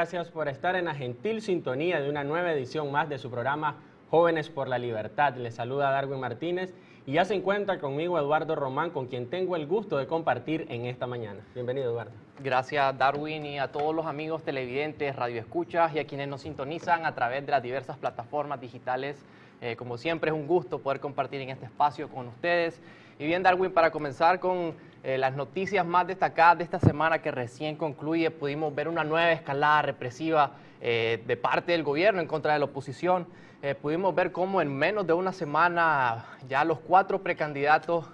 Gracias por estar en la gentil sintonía de una nueva edición más de su programa Jóvenes por la Libertad. Les saluda Darwin Martínez y ya se encuentra conmigo Eduardo Román, con quien tengo el gusto de compartir en esta mañana. Bienvenido, Eduardo. Gracias, Darwin, y a todos los amigos televidentes, radioescuchas y a quienes nos sintonizan a través de las diversas plataformas digitales. Eh, como siempre, es un gusto poder compartir en este espacio con ustedes. Y bien, Darwin, para comenzar con eh, las noticias más destacadas de esta semana que recién concluye, pudimos ver una nueva escalada represiva eh, de parte del gobierno en contra de la oposición. Eh, pudimos ver cómo en menos de una semana ya los cuatro precandidatos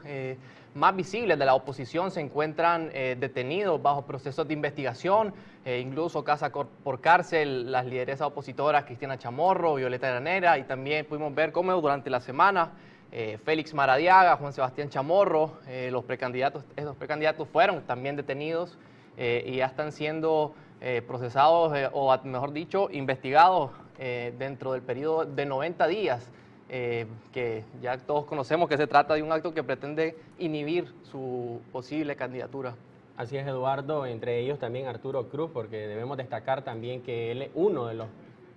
más visibles de la oposición se encuentran detenidos bajo procesos de investigación, incluso casa por cárcel, las lideresas opositoras Cristina Chamorro, Violeta Granera, y también pudimos ver cómo durante la semana eh, Félix Maradiaga, Juan Sebastián Chamorro, eh, los precandidatos, estos precandidatos fueron también detenidos eh, y ya están siendo procesados o, mejor dicho, investigados dentro del periodo de 90 días, que ya todos conocemos que se trata de un acto que pretende inhibir su posible candidatura. Así es, Eduardo, entre ellos también Arturo Cruz, porque debemos destacar también que él es uno de los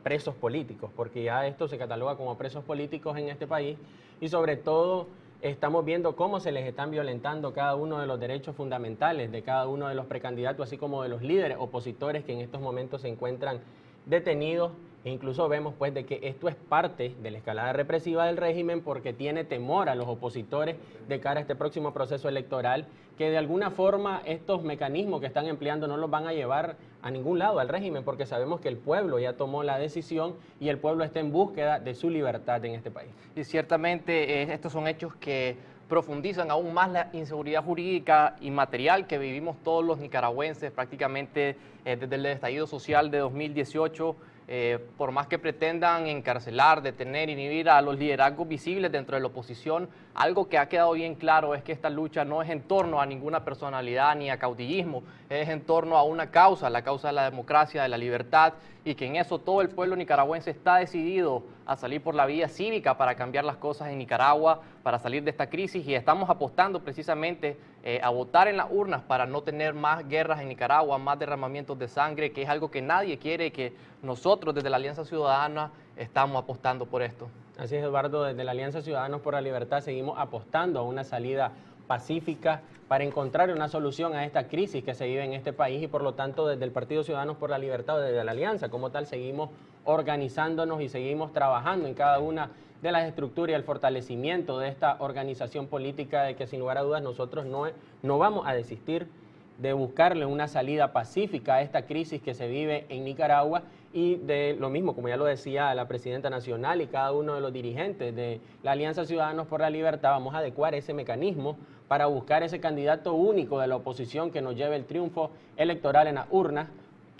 presos políticos, porque ya esto se cataloga como presos políticos en este país y sobre todo estamos viendo cómo se les están violentando cada uno de los derechos fundamentales de cada uno de los precandidatos, así como de los líderes opositores que en estos momentos se encuentran detenidos e incluso vemos pues de que esto es parte de la escalada represiva del régimen porque tiene temor a los opositores de cara a este próximo proceso electoral, que de alguna forma estos mecanismos que están empleando no los van a llevar a ningún lado al régimen porque sabemos que el pueblo ya tomó la decisión y el pueblo está en búsqueda de su libertad en este país. Y ciertamente eh, estos son hechos que profundizan aún más la inseguridad jurídica y material que vivimos todos los nicaragüenses prácticamente eh, desde el estallido social de 2018 eh, por más que pretendan encarcelar, detener, inhibir a los liderazgos visibles dentro de la oposición, algo que ha quedado bien claro es que esta lucha no es en torno a ninguna personalidad ni a caudillismo, es en torno a una causa, la causa de la democracia, de la libertad, y que en eso todo el pueblo nicaragüense está decidido a salir por la vía cívica para cambiar las cosas en Nicaragua, para salir de esta crisis, y estamos apostando precisamente eh, a votar en las urnas para no tener más guerras en Nicaragua, más derramamientos de sangre, que es algo que nadie quiere que nosotros desde la Alianza Ciudadana estamos apostando por esto. Así es, Eduardo, desde la Alianza Ciudadanos por la Libertad seguimos apostando a una salida pacífica para encontrar una solución a esta crisis que se vive en este país y por lo tanto desde el Partido Ciudadanos por la Libertad o desde la Alianza como tal seguimos organizándonos y seguimos trabajando en cada una de las estructuras y el fortalecimiento de esta organización política de que sin lugar a dudas nosotros no, no vamos a desistir de buscarle una salida pacífica a esta crisis que se vive en Nicaragua y de lo mismo, como ya lo decía la presidenta nacional y cada uno de los dirigentes de la Alianza Ciudadanos por la Libertad, vamos a adecuar ese mecanismo para buscar ese candidato único de la oposición que nos lleve el triunfo electoral en las urnas,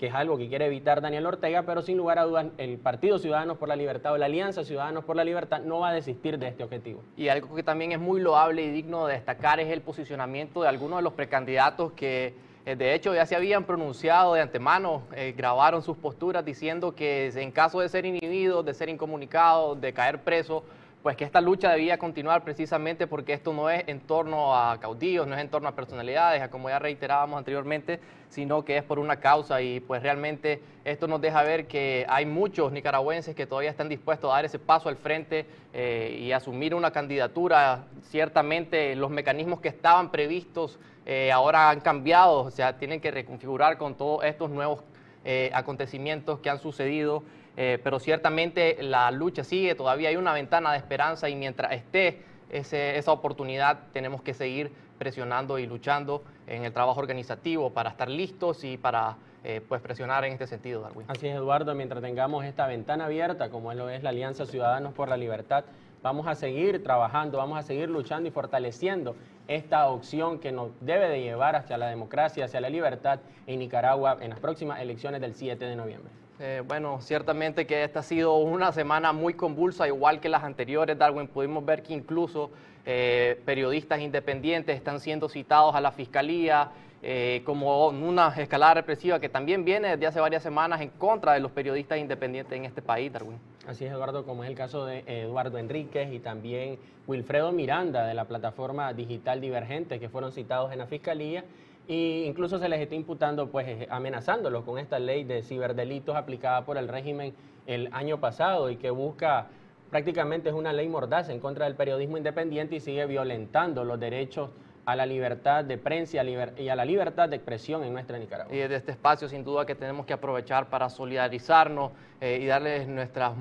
que es algo que quiere evitar Daniel Ortega, pero sin lugar a dudas el Partido Ciudadanos por la Libertad o la Alianza Ciudadanos por la Libertad no va a desistir de este objetivo. Y algo que también es muy loable y digno de destacar es el posicionamiento de algunos de los precandidatos que eh, de hecho, ya se habían pronunciado de antemano, eh, grabaron sus posturas diciendo que en caso de ser inhibidos, de ser incomunicados, de caer presos, pues que esta lucha debía continuar precisamente porque esto no es en torno a caudillos, no es en torno a personalidades, a como ya reiterábamos anteriormente, sino que es por una causa y pues realmente esto nos deja ver que hay muchos nicaragüenses que todavía están dispuestos a dar ese paso al frente eh, y asumir una candidatura. Ciertamente los mecanismos que estaban previstos eh, ahora han cambiado, o sea, tienen que reconfigurar con todos estos nuevos eh, acontecimientos que han sucedido. Eh, pero ciertamente la lucha sigue, todavía hay una ventana de esperanza y mientras esté esa oportunidad tenemos que seguir presionando y luchando en el trabajo organizativo para estar listos y para eh, pues presionar en este sentido, Darwin. Así es, Eduardo, mientras tengamos esta ventana abierta, como lo es la Alianza Ciudadanos por la Libertad, vamos a seguir trabajando, vamos a seguir luchando y fortaleciendo esta opción que nos debe de llevar hacia la democracia, hacia la libertad en Nicaragua en las próximas elecciones del 7 de noviembre. Eh, bueno, ciertamente que esta ha sido una semana muy convulsa, igual que las anteriores, Darwin. Pudimos ver que incluso eh, periodistas independientes están siendo citados a la fiscalía eh, como una escalada represiva que también viene desde hace varias semanas en contra de los periodistas independientes en este país, Darwin. Así es, Eduardo, como es el caso de Eduardo Enríquez y también Wilfredo Miranda de la plataforma digital Divergente, que fueron citados en la fiscalía e incluso se les está imputando, pues eh, amenazándolos con esta ley de ciberdelitos aplicada por el régimen el año pasado y que busca prácticamente es una ley mordaza en contra del periodismo independiente y sigue violentando los derechos a la libertad de prensa y a la libertad de expresión en nuestra Nicaragua. Y desde este espacio, sin duda, que tenemos que aprovechar para solidarizarnos eh, y darles nuestras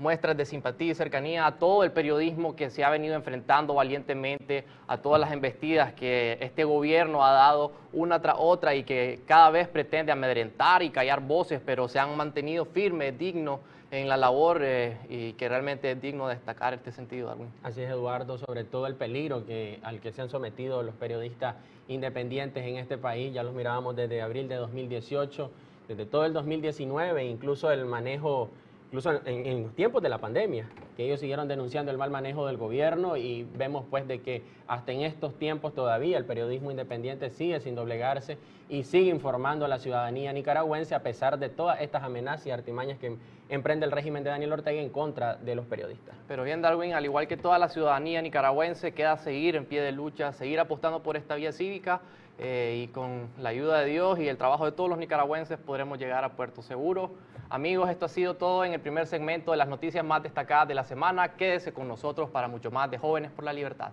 muestras de simpatía y cercanía a todo el periodismo que se ha venido enfrentando valientemente, a todas las embestidas que este gobierno ha dado una tras otra y que cada vez pretende amedrentar y callar voces, pero se han mantenido firmes, dignos en la labor eh, y que realmente es digno destacar este sentido, Darwin. Así es, Eduardo, sobre todo el peligro que, al que se han sometido los periodistas independientes en este país, ya los mirábamos desde abril de 2018, desde todo el 2019, incluso el manejo incluso en, los tiempos de la pandemia, que ellos siguieron denunciando el mal manejo del gobierno y vemos pues de que hasta en estos tiempos todavía el periodismo independiente sigue sin doblegarse y sigue informando a la ciudadanía nicaragüense a pesar de todas estas amenazas y artimañas que emprende el régimen de Daniel Ortega en contra de los periodistas. Pero bien, Darwin, al igual que toda la ciudadanía nicaragüense, queda seguir en pie de lucha, seguir apostando por esta vía cívica eh, y con la ayuda de Dios y el trabajo de todos los nicaragüenses podremos llegar a Puerto Seguro. Amigos, esto ha sido todo en el primer segmento de las noticias más destacadas de la semana. Quédese con nosotros para mucho más de Jóvenes por la Libertad.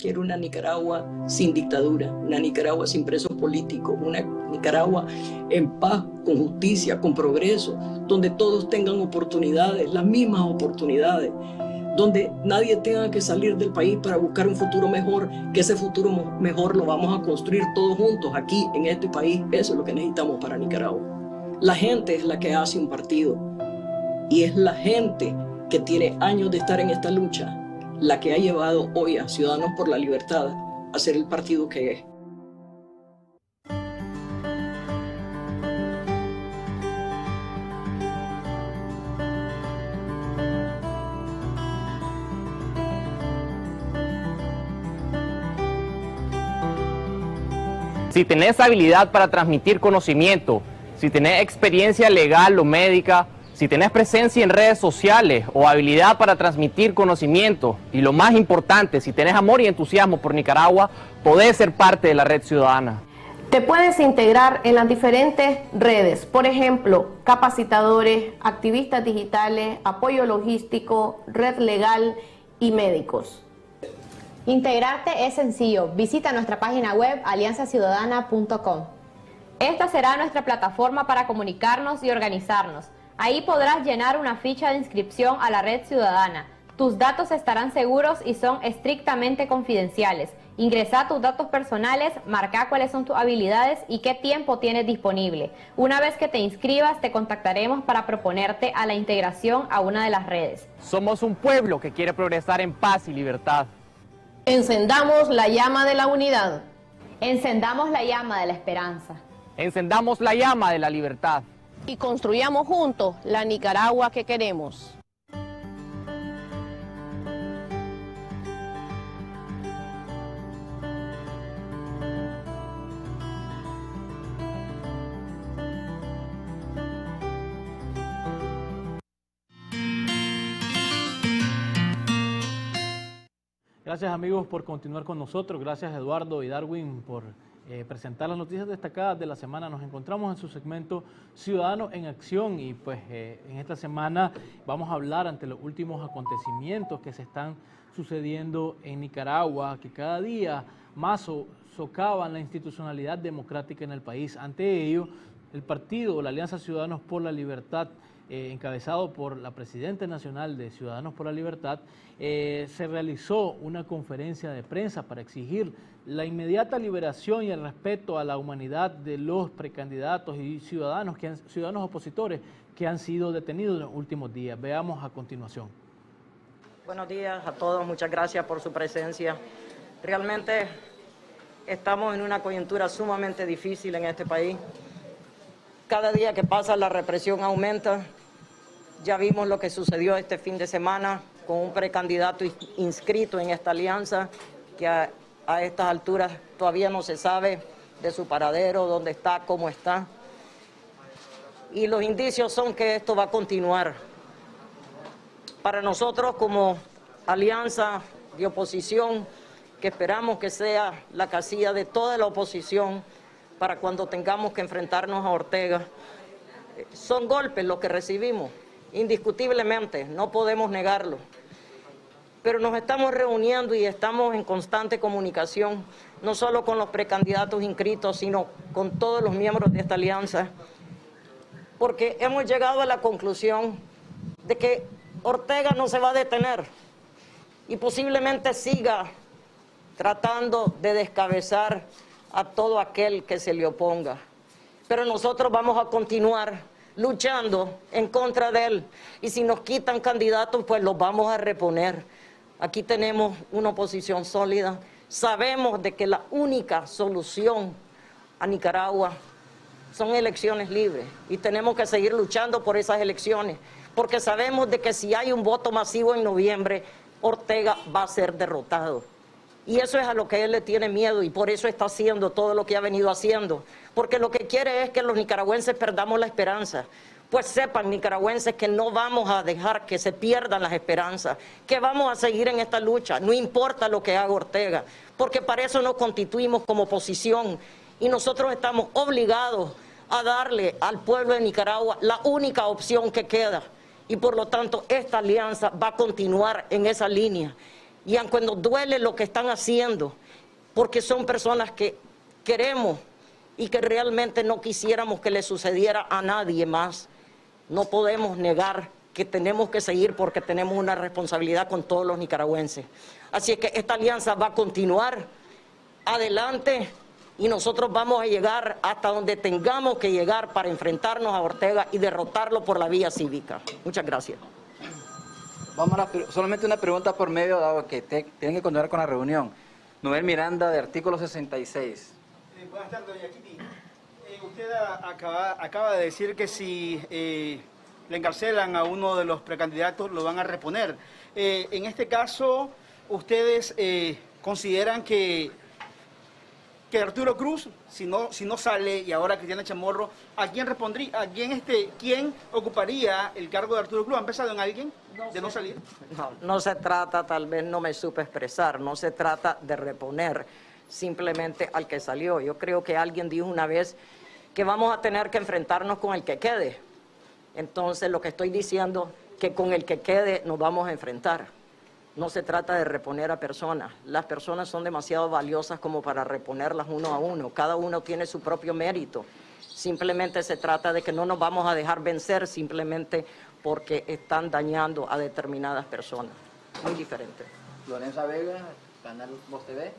Quiero una Nicaragua sin dictadura, una Nicaragua sin presos políticos, una Nicaragua en paz, con justicia, con progreso, donde todos tengan oportunidades, las mismas oportunidades, donde nadie tenga que salir del país para buscar un futuro mejor, que ese futuro mejor lo vamos a construir todos juntos aquí en este país. Eso es lo que necesitamos para Nicaragua. La gente es la que hace un partido y es la gente que tiene años de estar en esta lucha la que ha llevado hoy a Ciudadanos por la Libertad a ser el partido que es. Si tenés habilidad para transmitir conocimiento, si tenés experiencia legal o médica, si tenés presencia en redes sociales o habilidad para transmitir conocimiento y lo más importante, si tenés amor y entusiasmo por Nicaragua, podés ser parte de la red ciudadana. Te puedes integrar en las diferentes redes, por ejemplo, capacitadores, activistas digitales, apoyo logístico, red legal y médicos. Integrarte es sencillo. Visita nuestra página web alianzaciudadana.com. Esta será nuestra plataforma para comunicarnos y organizarnos. Ahí podrás llenar una ficha de inscripción a la red ciudadana. Tus datos estarán seguros y son estrictamente confidenciales. Ingresa tus datos personales, marca cuáles son tus habilidades y qué tiempo tienes disponible. Una vez que te inscribas, te contactaremos para proponerte a la integración a una de las redes. Somos un pueblo que quiere progresar en paz y libertad. Encendamos la llama de la unidad. Encendamos la llama de la esperanza. Encendamos la llama de la libertad. Y construyamos juntos la Nicaragua que queremos. Gracias amigos por continuar con nosotros. Gracias Eduardo y Darwin por eh, presentar las noticias destacadas de la semana. Nos encontramos en su segmento Ciudadanos en Acción y pues eh, en esta semana vamos a hablar ante los últimos acontecimientos que se están sucediendo en Nicaragua, que cada día más socavan la institucionalidad democrática en el país. Ante ello, el partido, la Alianza Ciudadanos por la Libertad, eh, encabezado por la Presidenta Nacional de Ciudadanos por la Libertad, eh, se realizó una conferencia de prensa para exigir la inmediata liberación y el respeto a la humanidad de los precandidatos y ciudadanos, que ciudadanos opositores que han sido detenidos en los últimos días. Veamos a continuación. Buenos días a todos, muchas gracias por su presencia. Realmente estamos en una coyuntura sumamente difícil en este país. Cada día que pasa la represión aumenta, ya vimos lo que sucedió este fin de semana con un precandidato inscrito en esta alianza que a, estas alturas todavía no se sabe de su paradero, dónde está, cómo está. Y los indicios son que esto va a continuar. Para nosotros como alianza de oposición que esperamos que sea la casilla de toda la oposición para cuando tengamos que enfrentarnos a Ortega. Eh, son golpes los que recibimos, indiscutiblemente, no podemos negarlo. Pero nos estamos reuniendo y estamos en constante comunicación, no solo con los precandidatos inscritos, sino con todos los miembros de esta alianza, porque hemos llegado a la conclusión de que Ortega no se va a detener y posiblemente siga tratando de descabezar a todo aquel que se le oponga. Pero nosotros vamos a continuar luchando en contra de él. Y si nos quitan candidatos, pues los vamos a reponer. Aquí tenemos una oposición sólida. Sabemos de que la única solución a Nicaragua son elecciones libres y tenemos que seguir luchando por esas elecciones, porque sabemos de que si hay un voto masivo en noviembre, Ortega va a ser derrotado. Y eso es a lo que él le tiene miedo y por eso está haciendo todo lo que ha venido haciendo. Porque lo que quiere es que los nicaragüenses perdamos la esperanza. Pues sepan, nicaragüenses, que no vamos a dejar que se pierdan las esperanzas, que vamos a seguir en esta lucha, no importa lo que haga Ortega, porque para eso nos constituimos como oposición y nosotros estamos obligados a darle al pueblo de Nicaragua la única opción que queda. Y por lo tanto, esta alianza va a continuar en esa línea y aunque nos duele lo que están haciendo, porque son personas que queremos y que realmente no quisiéramos que le sucediera a nadie más, no podemos negar que tenemos que seguir porque tenemos una responsabilidad con todos los nicaragüenses. Así es que esta alianza va a continuar adelante y nosotros vamos a llegar hasta donde tengamos que llegar para enfrentarnos a Ortega y derrotarlo por la vía cívica. Muchas gracias. Vamos a solamente una pregunta por medio, dado que tienen que continuar con la reunión. Noel Miranda, de artículo 66. Eh, buenas tardes, doña Kitty. Eh, usted acaba, de decir que si eh, le encarcelan a uno de los precandidatos, lo van a reponer. en este caso, ¿ustedes consideran que que Arturo Cruz, si no, si no sale, y ahora Cristiana Chamorro, ¿a quién respondría, a quién, este, quién ocuparía el cargo de Arturo Cruz? ¿Han pensado en alguien de no salir? No, no se trata, tal vez no me supe expresar, no se trata de reponer simplemente al que salió. Yo creo que alguien dijo una vez que vamos a tener que enfrentarnos con el que quede. Entonces, lo que estoy diciendo, que con el que quede nos vamos a enfrentar. No se trata de reponer a personas. Las personas son demasiado valiosas como para reponerlas uno a uno. Cada uno tiene su propio mérito. Simplemente se trata de que no nos vamos a dejar vencer simplemente porque están dañando a determinadas personas. Muy diferente. Lorenza Vega, Canal Voz TV.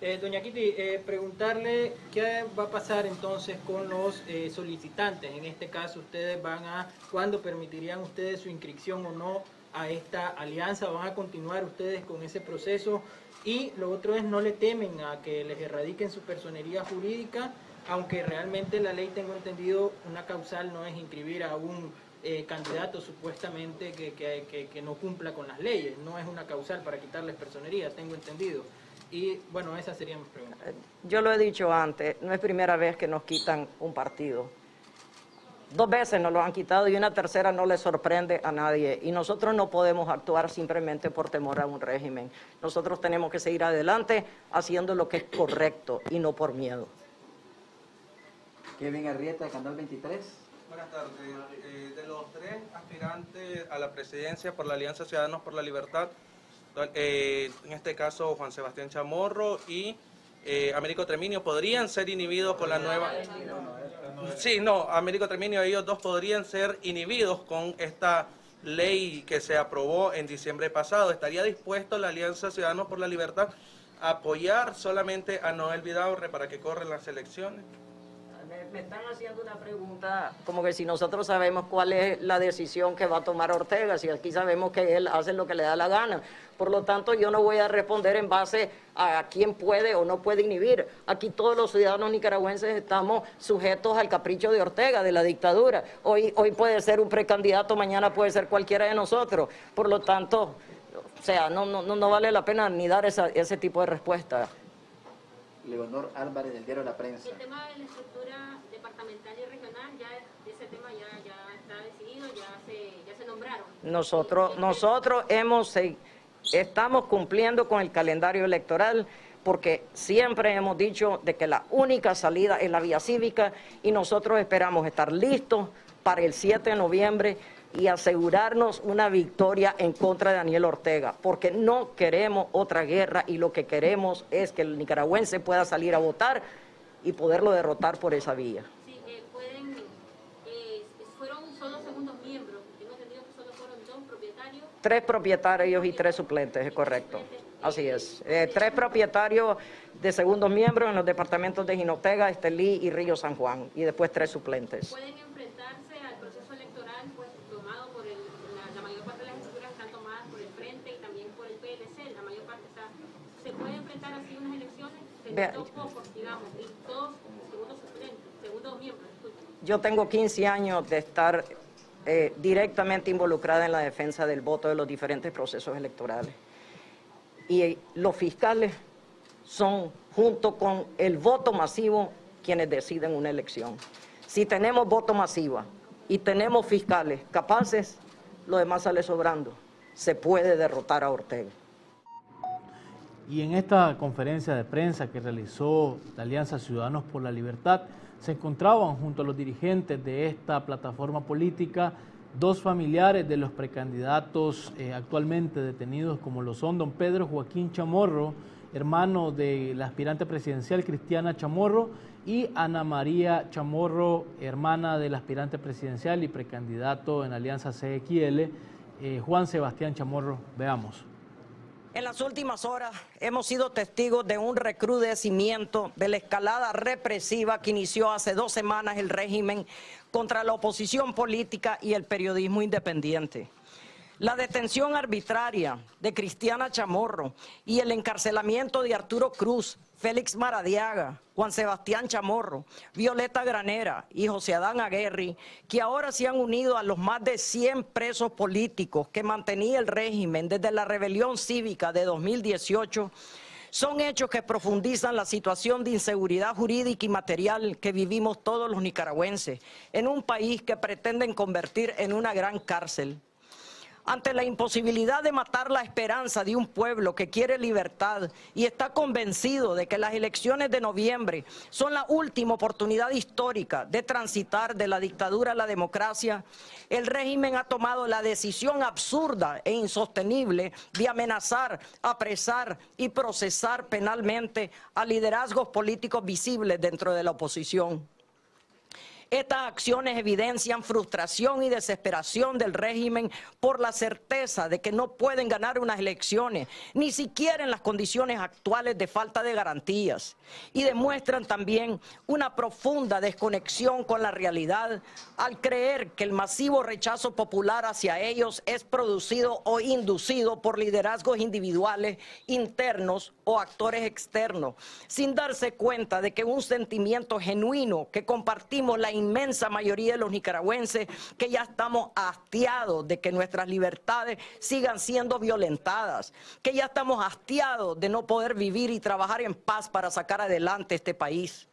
Eh, doña Kitty, eh, preguntarle qué va a pasar entonces con los eh, solicitantes. En este caso, ustedes van a, ¿cuándo permitirían ustedes su inscripción o no a esta alianza? ¿Van a continuar ustedes con ese proceso? Y lo otro es, no le temen a que les erradiquen su personería jurídica, aunque realmente la ley, tengo entendido, una causal no es inscribir a un eh, candidato supuestamente que, que, que, no cumpla con las leyes, no es una causal para quitarles personería, tengo entendido. Y bueno, esa sería mi pregunta. Yo lo he dicho antes, no es primera vez que nos quitan un partido Dos veces nos lo han quitado y una tercera no le sorprende a nadie. Y nosotros no podemos actuar simplemente por temor a un régimen. Nosotros tenemos que seguir adelante haciendo lo que es correcto y no por miedo. Kevin Arrieta, Canal 23. Buenas tardes. Eh, de los tres aspirantes a la presidencia por la Alianza Ciudadanos por la Libertad, eh, en este caso Juan Sebastián Chamorro y eh, Américo Treminio, podrían ser inhibidos con la nueva... Sí, no, Américo Treminio, ellos dos podrían ser inhibidos con esta ley que se aprobó en diciembre pasado. ¿Estaría dispuesto la Alianza Ciudadanos por la Libertad a apoyar solamente a Noel Vidaurre para que corren las elecciones? Me están haciendo una pregunta como que si nosotros sabemos cuál es la decisión que va a tomar Ortega, si aquí sabemos que él hace lo que le da la gana. Por lo tanto, yo no voy a responder en base a quién puede o no puede inhibir. Aquí todos los ciudadanos nicaragüenses estamos sujetos al capricho de Ortega, de la dictadura. Hoy, hoy puede ser un precandidato, mañana puede ser cualquiera de nosotros. Por lo tanto, o sea, no, no, no vale la pena ni dar esa, ese tipo de respuesta. Leonor Álvarez del diario La Prensa. El tema de la estructura departamental y regional, ya ese tema ya, ya está decidido, ya se, ya se nombraron. Nosotros, nosotros hemos estamos cumpliendo con el calendario electoral porque siempre hemos dicho de que la única salida es la vía cívica y nosotros esperamos estar listos para el 7 de noviembre y asegurarnos una victoria en contra de Daniel Ortega, porque no queremos otra guerra y lo que queremos es que el nicaragüense pueda salir a votar y poderlo derrotar por esa vía. Tres propietarios y tres suplentes, es correcto. Así es. Eh, tres propietarios de segundos miembros en los departamentos de Jinotega, Estelí y Río San Juan, y después tres suplentes. Pueden enfrentarse al proceso electoral pues, tomado por el, la, la mayor parte de las estructuras están tomadas por el Frente y también por el PLC, la mayor parte está. ¿Se puede enfrentar así unas elecciones? Vea- Dos pocos, digamos, y todos segundos suplentes, segundos miembros. Yo tengo 15 años de estar eh, directamente involucrada en la defensa del voto de los diferentes procesos electorales. Y eh, los fiscales son, junto con el voto masivo, quienes deciden una elección. Si tenemos voto masiva y tenemos fiscales capaces, lo demás sale sobrando. Se puede derrotar a Ortega. Y en esta conferencia de prensa que realizó la Alianza Ciudadanos por la Libertad, se encontraban junto a los dirigentes de esta plataforma política dos familiares de los precandidatos eh, actualmente detenidos, como lo son don Pedro Joaquín Chamorro, hermano de la aspirante presidencial Cristiana Chamorro, y Ana María Chamorro, hermana del aspirante presidencial y precandidato en Alianza CXL, eh, Juan Sebastián Chamorro. Veamos. En las últimas horas hemos sido testigos de un recrudecimiento de la escalada represiva que inició hace dos semanas el régimen contra la oposición política y el periodismo independiente. La detención arbitraria de Cristiana Chamorro y el encarcelamiento de Arturo Cruz, Félix Maradiaga, Juan Sebastián Chamorro, Violeta Granera y José Adán Aguerri, que ahora se han unido a los más de 100 presos políticos que mantenía el régimen desde la rebelión cívica de 2018, son hechos que profundizan la situación de inseguridad jurídica y material que vivimos todos los nicaragüenses en un país que pretenden convertir en una gran cárcel. Ante la imposibilidad de matar la esperanza de un pueblo que quiere libertad y está convencido de que las elecciones de noviembre son la última oportunidad histórica de transitar de la dictadura a la democracia, el régimen ha tomado la decisión absurda e insostenible de amenazar, apresar y procesar penalmente a liderazgos políticos visibles dentro de la oposición. Estas acciones evidencian frustración y desesperación del régimen por la certeza de que no pueden ganar unas elecciones, ni siquiera en las condiciones actuales de falta de garantías. Y demuestran también una profunda desconexión con la realidad al creer que el masivo rechazo popular hacia ellos es producido o inducido por liderazgos individuales, internos o actores externos, sin darse cuenta de que un sentimiento genuino que compartimos la inmensa mayoría de los nicaragüenses, que ya estamos hastiados de que nuestras libertades sigan siendo violentadas, que ya estamos hastiados de no poder vivir y trabajar en paz para sacar adelante este país.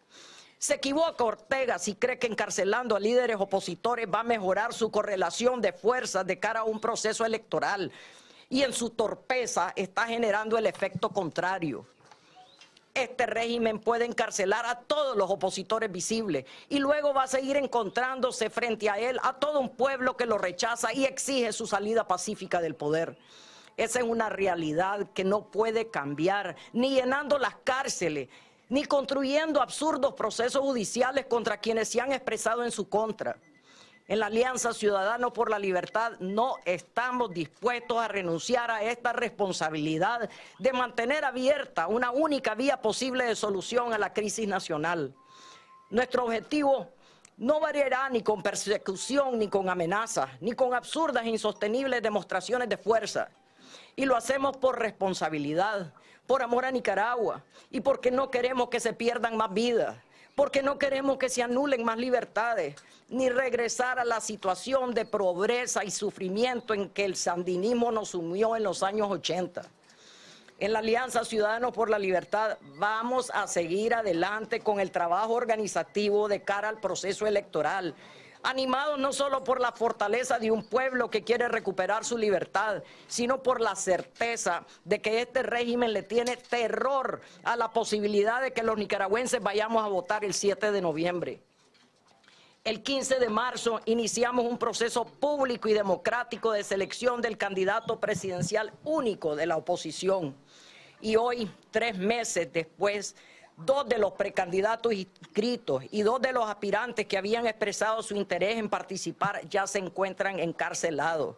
Se equivoca Ortega si cree que encarcelando a líderes opositores va a mejorar su correlación de fuerzas de cara a un proceso electoral. Y en su torpeza está generando el efecto contrario. Este régimen puede encarcelar a todos los opositores visibles y luego va a seguir encontrándose frente a él a todo un pueblo que lo rechaza y exige su salida pacífica del poder. Esa es una realidad que no puede cambiar, ni llenando las cárceles, ni construyendo absurdos procesos judiciales contra quienes se han expresado en su contra. En la Alianza Ciudadano por la Libertad no estamos dispuestos a renunciar a esta responsabilidad de mantener abierta una única vía posible de solución a la crisis nacional. Nuestro objetivo no variará ni con persecución, ni con amenazas, ni con absurdas e insostenibles demostraciones de fuerza. Y lo hacemos por responsabilidad, por amor a Nicaragua y porque no queremos que se pierdan más vidas porque no queremos que se anulen más libertades, ni regresar a la situación de pobreza y sufrimiento en que el sandinismo nos sumió en los años 80. En la Alianza Ciudadanos por la Libertad vamos a seguir adelante con el trabajo organizativo de cara al proceso electoral, animados no solo por la fortaleza de un pueblo que quiere recuperar su libertad, sino por la certeza de que este régimen le tiene terror a la posibilidad de que los nicaragüenses vayamos a votar el 7 de noviembre. El 15 de marzo iniciamos un proceso público y democrático de selección del candidato presidencial único de la oposición. Y hoy, tres meses después, dos de los precandidatos inscritos y dos de los aspirantes que habían expresado su interés en participar ya se encuentran encarcelados.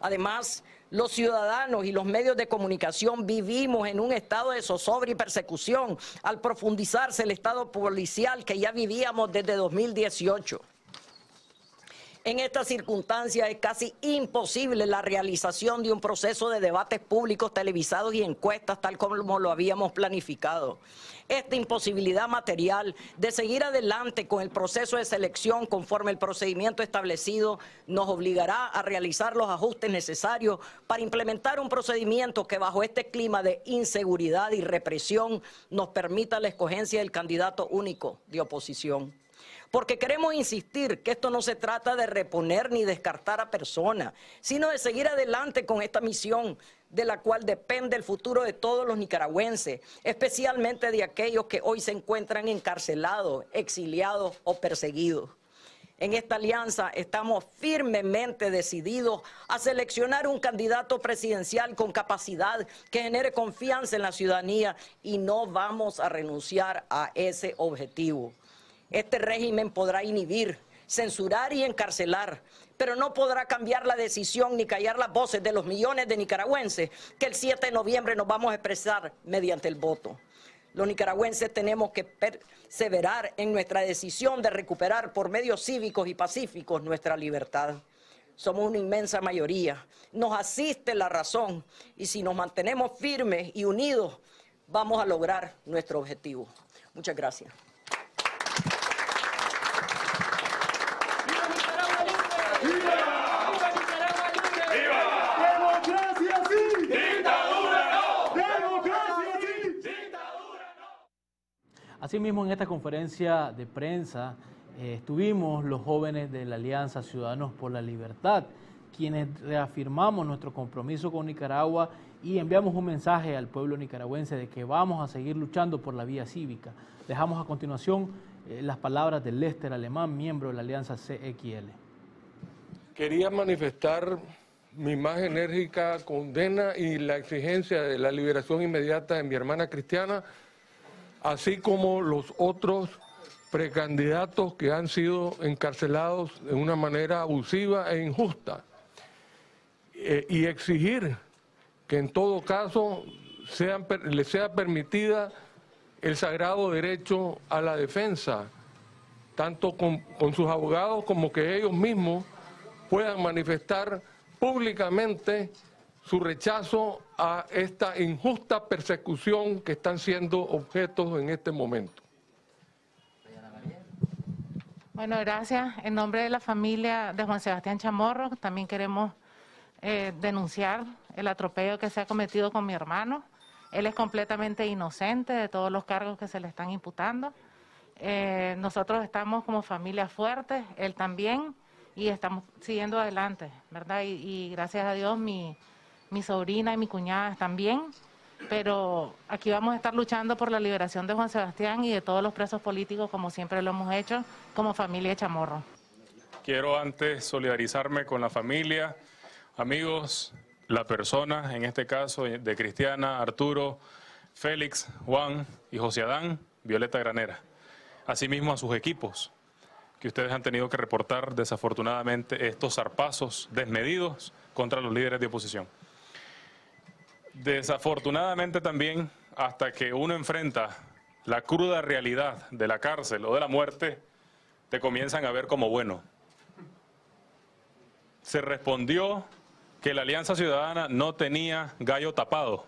Además, los ciudadanos y los medios de comunicación vivimos en un estado de zozobra y persecución al profundizarse el estado policial que ya vivíamos desde 2018. En estas circunstancias es casi imposible la realización de un proceso de debates públicos televisados y encuestas tal como lo habíamos planificado. Esta imposibilidad material de seguir adelante con el proceso de selección conforme el procedimiento establecido nos obligará a realizar los ajustes necesarios para implementar un procedimiento que bajo este clima de inseguridad y represión nos permita la escogencia del candidato único de oposición porque queremos insistir que esto no se trata de reponer ni descartar a personas, sino de seguir adelante con esta misión de la cual depende el futuro de todos los nicaragüenses, especialmente de aquellos que hoy se encuentran encarcelados, exiliados o perseguidos. En esta alianza estamos firmemente decididos a seleccionar un candidato presidencial con capacidad que genere confianza en la ciudadanía y no vamos a renunciar a ese objetivo. Este régimen podrá inhibir, censurar y encarcelar, pero no podrá cambiar la decisión ni callar las voces de los millones de nicaragüenses que el 7 de noviembre nos vamos a expresar mediante el voto. Los nicaragüenses tenemos que perseverar en nuestra decisión de recuperar por medios cívicos y pacíficos nuestra libertad. Somos una inmensa mayoría, nos asiste la razón y si nos mantenemos firmes y unidos vamos a lograr nuestro objetivo. Muchas gracias. Asimismo, en esta conferencia de prensa eh, estuvimos los jóvenes de la Alianza Ciudadanos por la Libertad, quienes reafirmamos nuestro compromiso con Nicaragua y enviamos un mensaje al pueblo nicaragüense de que vamos a seguir luchando por la vía cívica. Dejamos a continuación eh, las palabras de Lester Alemán, miembro de la Alianza CXL. Quería manifestar mi más enérgica condena y la exigencia de la liberación inmediata de mi hermana cristiana así como los otros precandidatos que han sido encarcelados de una manera abusiva e injusta. Eh, y exigir que en todo caso sean, le sea permitida el sagrado derecho a la defensa, tanto con sus abogados como que ellos mismos puedan manifestar públicamente su rechazo a esta injusta persecución que están siendo objetos en este momento. Bueno, gracias. En nombre de la familia de Juan Sebastián Chamorro, también queremos eh, denunciar el atropello que se ha cometido con mi hermano. Él es completamente inocente de todos los cargos que se le están imputando. Eh, nosotros estamos como familia fuerte, él también, y estamos siguiendo adelante, ¿verdad? Y, y gracias a Dios mi, mi sobrina y mi cuñada también, pero aquí vamos a estar luchando por la liberación de Juan Sebastián y de todos los presos políticos, como siempre lo hemos hecho, como familia Chamorro. Quiero antes solidarizarme con la familia, amigos, la persona, en este caso de Cristiana, Arturo, Félix, Juan y José Adán, Violeta Granera. Asimismo a sus equipos, que ustedes han tenido que reportar desafortunadamente estos zarpazos desmedidos contra los líderes de oposición. Desafortunadamente también, hasta que uno enfrenta la cruda realidad de la cárcel o de la muerte, te comienzan a ver como bueno. Se respondió que la Alianza Ciudadana no tenía gallo tapado,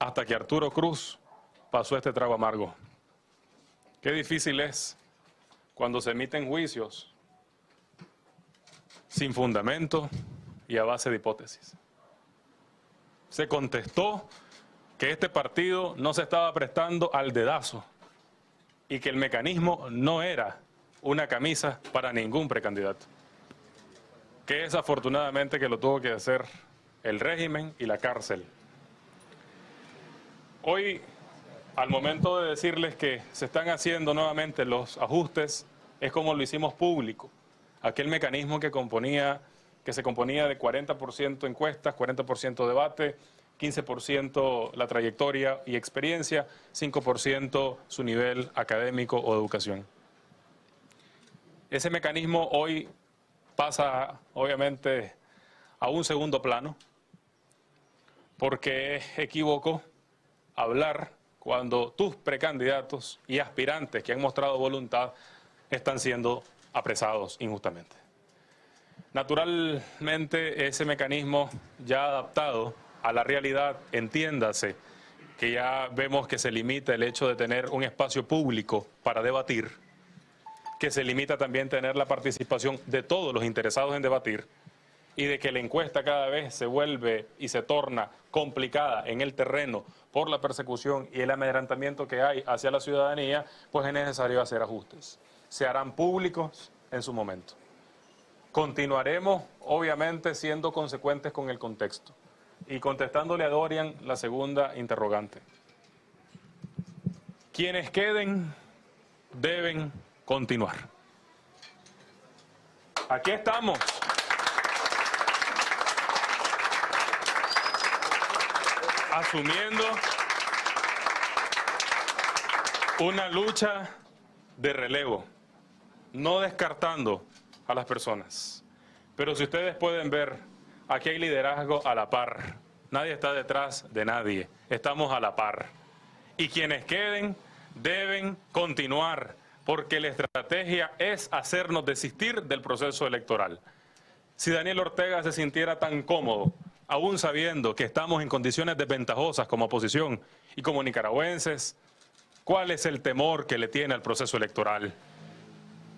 hasta que Arturo Cruz pasó este trago amargo. Qué difícil es cuando se emiten juicios sin fundamento y a base de hipótesis se contestó que este partido no se estaba prestando al dedazo y que el mecanismo no era una camisa para ningún precandidato. Que es afortunadamente que lo tuvo que hacer el régimen y la cárcel. Hoy, al momento de decirles que se están haciendo nuevamente los ajustes, es como lo hicimos público. Aquel mecanismo que componía, que se componía de 40% encuestas, 40% debate, 15% la trayectoria y experiencia, 5% su nivel académico o educación. Ese mecanismo hoy pasa, obviamente, a un segundo plano, porque es equívoco hablar cuando tus precandidatos y aspirantes que han mostrado voluntad están siendo apresados injustamente. Naturalmente, ese mecanismo ya adaptado a la realidad, entiéndase que ya vemos que se limita el hecho de tener un espacio público para debatir, que se limita también tener la participación de todos los interesados en debatir y de que la encuesta cada vez se vuelve y se torna complicada en el terreno por la persecución y el amedrantamiento que hay hacia la ciudadanía, pues es necesario hacer ajustes. Se harán públicos en su momento. Continuaremos, obviamente, siendo consecuentes con el contexto. Y contestándole a Dorian la segunda interrogante. Quienes queden deben continuar. Aquí estamos. Asumiendo una lucha de relevo, no descartando a las personas. Pero si ustedes pueden ver, aquí hay liderazgo a la par. Nadie está detrás de nadie. Estamos a la par. Y quienes queden deben continuar, porque la estrategia es hacernos desistir del proceso electoral. Si Daniel Ortega se sintiera tan cómodo, aún sabiendo que estamos en condiciones desventajosas como oposición y como nicaragüenses, ¿cuál es el temor que le tiene al proceso electoral?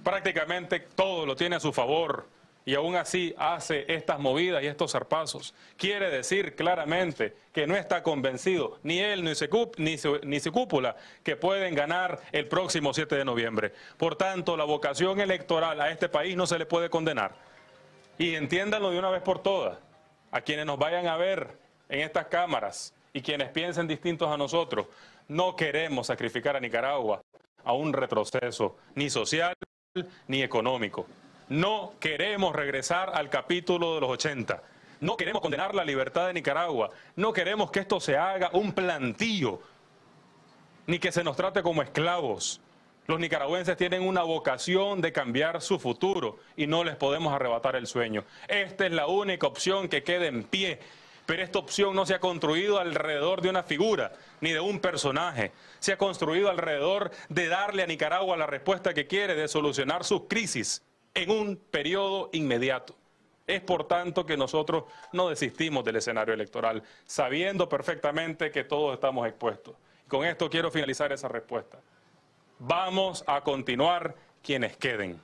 Prácticamente todo lo tiene a su favor y aún así hace estas movidas y estos zarpazos. Quiere decir claramente que no está convencido ni él ni su, ni, ni cúpula que pueden ganar el próximo 7 de noviembre. Por tanto, la vocación electoral a este país no se le puede condenar. Y entiéndanlo de una vez por todas, a quienes nos vayan a ver en estas cámaras y quienes piensen distintos a nosotros, no queremos sacrificar a Nicaragua a un retroceso ni social ni económico. No queremos regresar al capítulo de los 80. No queremos condenar la libertad de Nicaragua. No queremos que esto se haga un plantillo, ni que se nos trate como esclavos. Los nicaragüenses tienen una vocación de cambiar su futuro y no les podemos arrebatar el sueño. Esta es la única opción que queda en pie pero esta opción no se ha construido alrededor de una figura ni de un personaje. Se ha construido alrededor de darle a Nicaragua la respuesta que quiere de solucionar sus crisis en un periodo inmediato. Es por tanto que nosotros no desistimos del escenario electoral, sabiendo perfectamente que todos estamos expuestos. Con esto quiero finalizar esa respuesta. Vamos a continuar quienes queden.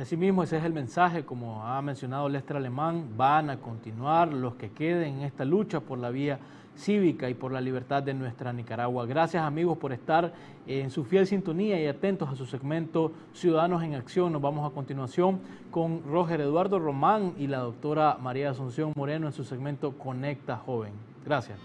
Asimismo ese es el mensaje, como ha mencionado Lester Alemán, van a continuar los que queden en esta lucha por la vía cívica y por la libertad de nuestra Nicaragua. Gracias amigos por estar en su fiel sintonía y atentos a su segmento Ciudadanos en Acción. Nos vamos a continuación con Roger Eduardo Román y la doctora María Asunción Moreno en su segmento Conecta Joven. Gracias.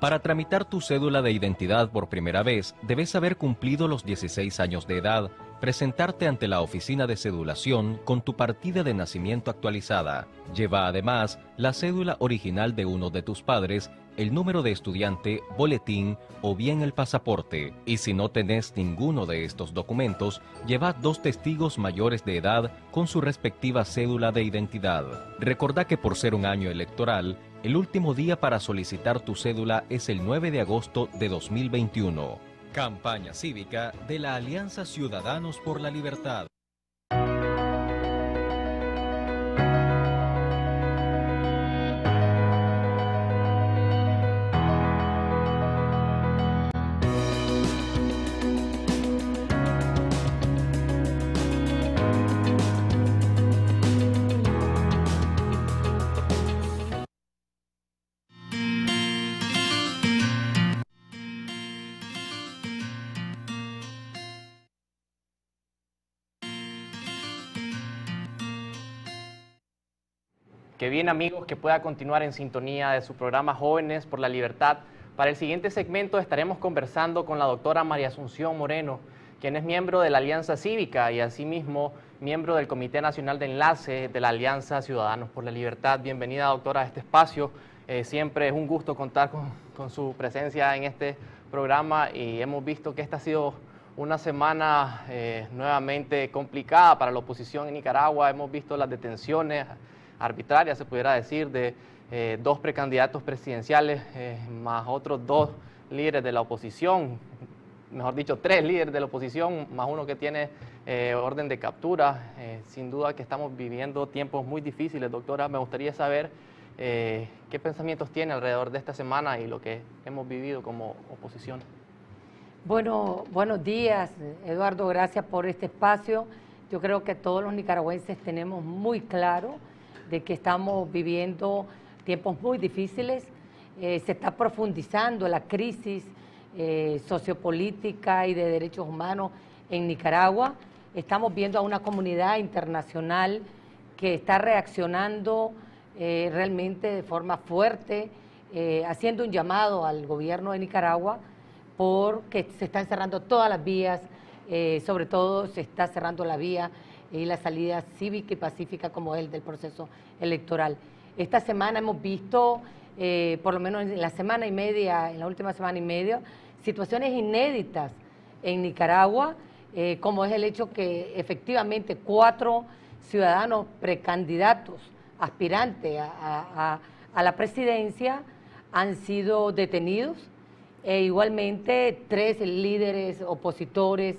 Para tramitar tu cédula de identidad por primera vez, debes haber cumplido los 16 años de edad, presentarte ante la oficina de cedulación con tu partida de nacimiento actualizada. Lleva además la cédula original de uno de tus padres, el número de estudiante, boletín o bien el pasaporte. Y si no tenés ninguno de estos documentos, lleva dos testigos mayores de edad con su respectiva cédula de identidad. Recordá que por ser un año electoral, el último día para solicitar tu cédula es el 9 de agosto de 2021. Campaña cívica de la Alianza Ciudadanos por la Libertad. Bien amigos, que pueda continuar en sintonía de su programa Jóvenes por la Libertad. Para el siguiente segmento estaremos conversando con la doctora María Asunción Moreno, quien es miembro de la Alianza Cívica y asimismo miembro del Comité Nacional de Enlace de la Alianza Ciudadanos por la Libertad. Bienvenida doctora a este espacio. Eh, siempre es un gusto contar con, su presencia en este programa y hemos visto que esta ha sido una semana eh, nuevamente complicada para la oposición en Nicaragua. Hemos visto las detenciones arbitrarias, se pudiera decir, de eh, dos precandidatos presidenciales, eh, más otros dos líderes de la oposición, mejor dicho, tres líderes de la oposición, más uno que tiene orden de captura. sin duda que estamos viviendo tiempos muy difíciles, doctora. Me gustaría saber qué pensamientos tiene alrededor de esta semana y lo que hemos vivido como oposición. Bueno, buenos días, Eduardo, gracias por este espacio. Yo creo que todos los nicaragüenses tenemos muy claro de que estamos viviendo tiempos muy difíciles. Eh, se está profundizando la crisis eh, sociopolítica y de derechos humanos en Nicaragua. Estamos viendo a una comunidad internacional que está reaccionando eh, realmente de forma fuerte, haciendo un llamado al gobierno de Nicaragua porque se están cerrando todas las vías, eh, sobre todo se está cerrando la vía y la salida cívica y pacífica como el del proceso electoral. Esta semana hemos visto, eh, por lo menos en la semana y media, en la última semana y media, situaciones inéditas en Nicaragua, eh, como es el hecho que efectivamente cuatro ciudadanos precandidatos, aspirantes a la presidencia, han sido detenidos e igualmente, tres líderes opositores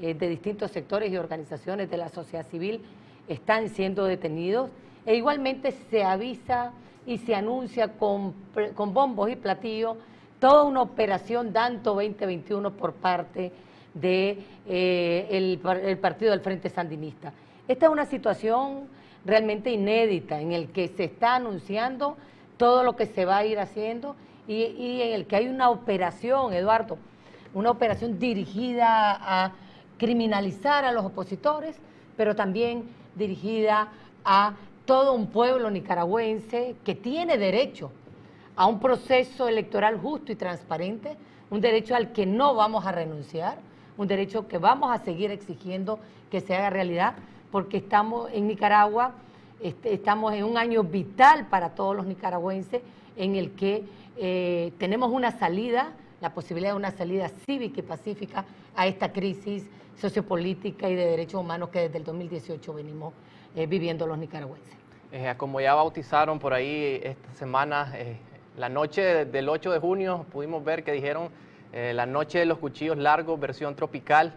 eh, de distintos sectores y organizaciones de la sociedad civil están siendo detenidos. E igualmente se avisa y se anuncia con, bombos y platillos toda una operación Danto 2021 por parte del de, eh, partido del Frente Sandinista. Esta es una situación realmente inédita en el que se está anunciando todo lo que se va a ir haciendo y, en el que hay una operación, Eduardo, una operación dirigida a criminalizar a los opositores, pero también dirigida a todo un pueblo nicaragüense que tiene derecho a un proceso electoral justo y transparente, un derecho al que no vamos a renunciar, un derecho que vamos a seguir exigiendo que se haga realidad, porque estamos en Nicaragua, este, estamos en un año vital para todos los nicaragüenses en el que eh, tenemos una salida, la posibilidad de una salida cívica y pacífica a esta crisis sociopolítica y de derechos humanos que desde el 2018 venimos eh, viviendo los nicaragüenses. Eh, como ya bautizaron por ahí esta semana, la noche del 8 de junio pudimos ver que dijeron la noche de los cuchillos largos, versión tropical.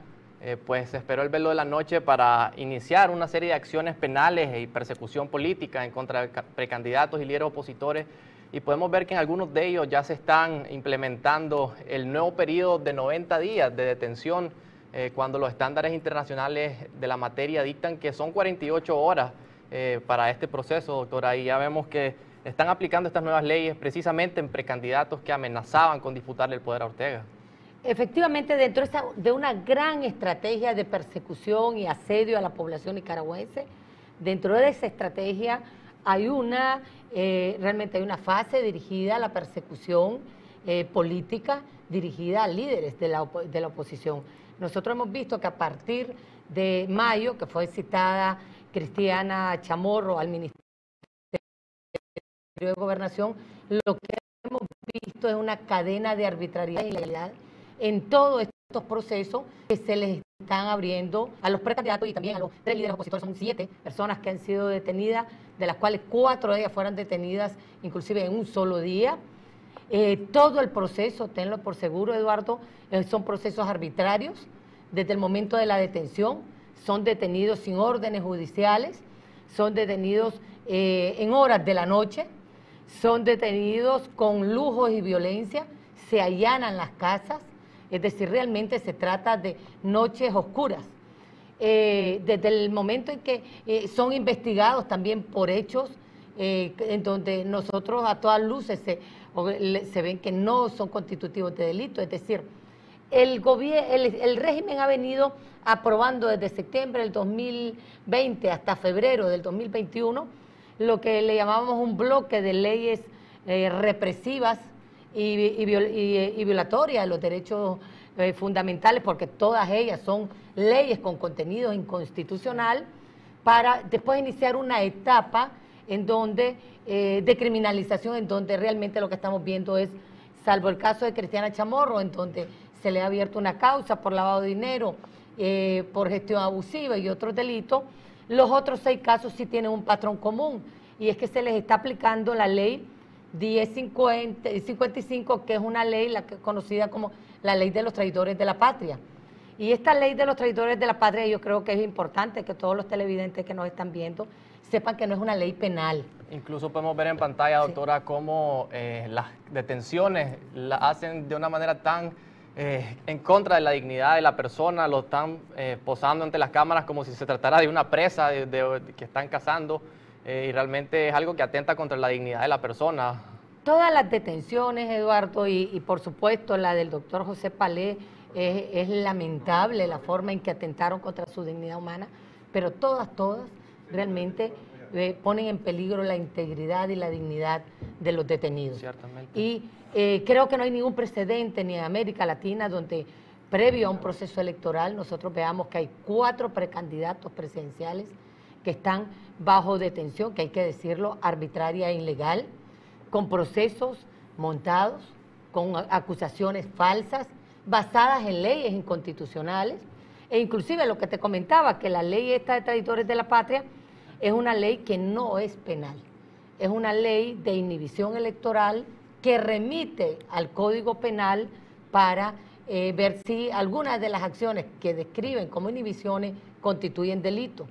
pues se esperó el velo de la noche para iniciar una serie de acciones penales y persecución política en contra de precandidatos y líderes opositores y podemos ver que en algunos de ellos ya se están implementando el nuevo periodo de 90 días de detención eh, cuando los estándares internacionales de la materia dictan que son 48 horas eh, para este proceso, doctora. Y ya vemos que están aplicando estas nuevas leyes precisamente en precandidatos que amenazaban con disputarle el poder a Ortega. Efectivamente, dentro de una gran estrategia de persecución y asedio a la población nicaragüense, dentro de esa estrategia hay una, eh, realmente hay una fase dirigida a la persecución política, dirigida a líderes de la, de la oposición. Nosotros hemos visto que a partir de mayo, que fue citada Cristiana Chamorro al Ministerio de Gobernación, lo que hemos visto es una cadena de arbitrariedad y ilegalidad en todo esto estos procesos que se les están abriendo a los precandidatos y también a los tres líderes opositores. Son siete personas que han sido detenidas, de las cuales cuatro de ellas fueron detenidas inclusive en un solo día. Eh, todo el proceso, tenlo por seguro, Eduardo, eh, son procesos arbitrarios desde el momento de la detención. Son detenidos sin órdenes judiciales, son detenidos eh, en horas de la noche, son detenidos con lujos y violencia, se allanan las casas, es decir, realmente se trata de noches oscuras. Desde el momento en que son investigados también por hechos en donde nosotros a todas luces se, se, ven que no son constitutivos de delito. Es decir, el, el, el régimen ha venido aprobando desde septiembre del 2020 hasta febrero del 2021 lo que le llamábamos un bloque de leyes eh, represivas y, violatorias de los derechos eh, fundamentales, porque todas ellas son leyes con contenido inconstitucional, para después iniciar una etapa en donde, eh, de criminalización, en donde realmente lo que estamos viendo es, salvo el caso de Cristiana Chamorro, en donde se le ha abierto una causa por lavado de dinero, eh, por gestión abusiva y otros delitos, los otros seis casos sí tienen un patrón común, y es que se les está aplicando la ley 1055, que es una ley conocida como la ley de los traidores de la patria. Y esta ley de los traidores de la patria yo creo que es importante que todos los televidentes que nos están viendo sepan que no es una ley penal. Incluso podemos ver en pantalla, doctora, cómo eh, las detenciones la hacen de una manera tan eh, en contra de la dignidad de la persona, lo están eh, posando ante las cámaras como si se tratara de una presa de, que están cazando y realmente es algo que atenta contra la dignidad de la persona. Todas las detenciones, Eduardo, y, y por supuesto la del doctor José Palé, es, lamentable la forma en que atentaron contra su dignidad humana, pero todas, todas realmente eh, ponen en peligro la integridad y la dignidad de los detenidos. Y eh, creo que no hay ningún precedente ni en América Latina donde previo a un proceso electoral nosotros veamos que hay cuatro precandidatos presidenciales que están bajo detención, que hay que decirlo, arbitraria e ilegal, con procesos montados, con acusaciones falsas basadas en leyes inconstitucionales, e inclusive lo que te comentaba, que la ley esta de traidores de la patria es una ley que no es penal, es una ley de inhibición electoral que remite al Código Penal para eh, ver si algunas de las acciones que describen como inhibiciones constituyen delito.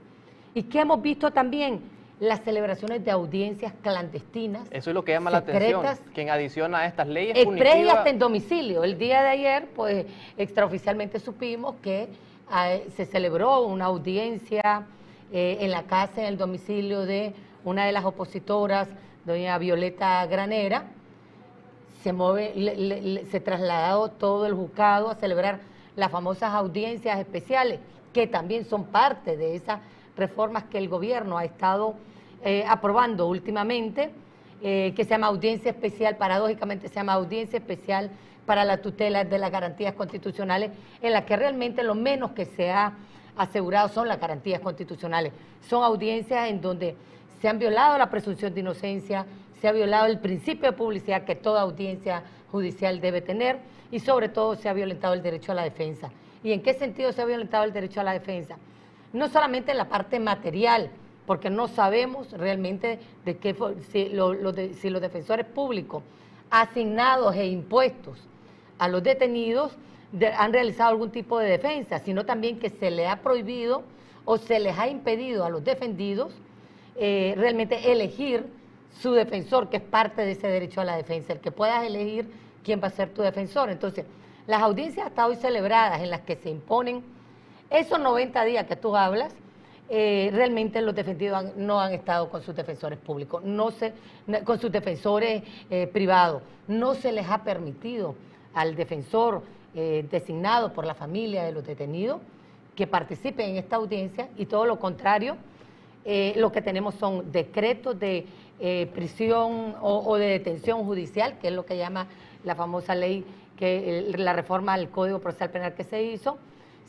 Y que hemos visto también las celebraciones de audiencias clandestinas. Eso es lo que llama la atención, que en adición a estas leyes punitivas... y hasta en domicilio. El día de ayer, pues, extraoficialmente supimos que ah, se celebró una audiencia eh, en la casa, en el domicilio de una de las opositoras, doña Violeta Granera. Se, mueve, se trasladó todo el juzgado a celebrar las famosas audiencias especiales, que también son parte de esa reformas que el gobierno ha estado eh, aprobando últimamente, eh, que se llama audiencia especial, paradójicamente se llama audiencia especial para la tutela de las garantías constitucionales, en la que realmente lo menos que se ha asegurado son las garantías constitucionales. Son audiencias en donde se han violado la presunción de inocencia, se ha violado el principio de publicidad que toda audiencia judicial debe tener y sobre todo se ha violentado el derecho a la defensa. ¿Y en qué sentido se ha violentado el derecho a la defensa? no solamente en la parte material, porque no sabemos realmente de qué, si, si los defensores públicos asignados e impuestos a los detenidos han realizado algún tipo de defensa, sino también que se le ha prohibido o se les ha impedido a los defendidos eh, realmente elegir su defensor, que es parte de ese derecho a la defensa, el que puedas elegir quién va a ser tu defensor. Entonces, las audiencias hasta hoy celebradas en las que se imponen esos 90 días que tú hablas, eh, realmente los defendidos no han estado con sus defensores públicos, no se, con sus defensores eh, privados. No se les ha permitido al defensor eh, designado por la familia de los detenidos que participe en esta audiencia y todo lo contrario, lo que tenemos son decretos de prisión o, o, de detención judicial, que es lo que llama la famosa ley, que la reforma al Código Procesal Penal que se hizo,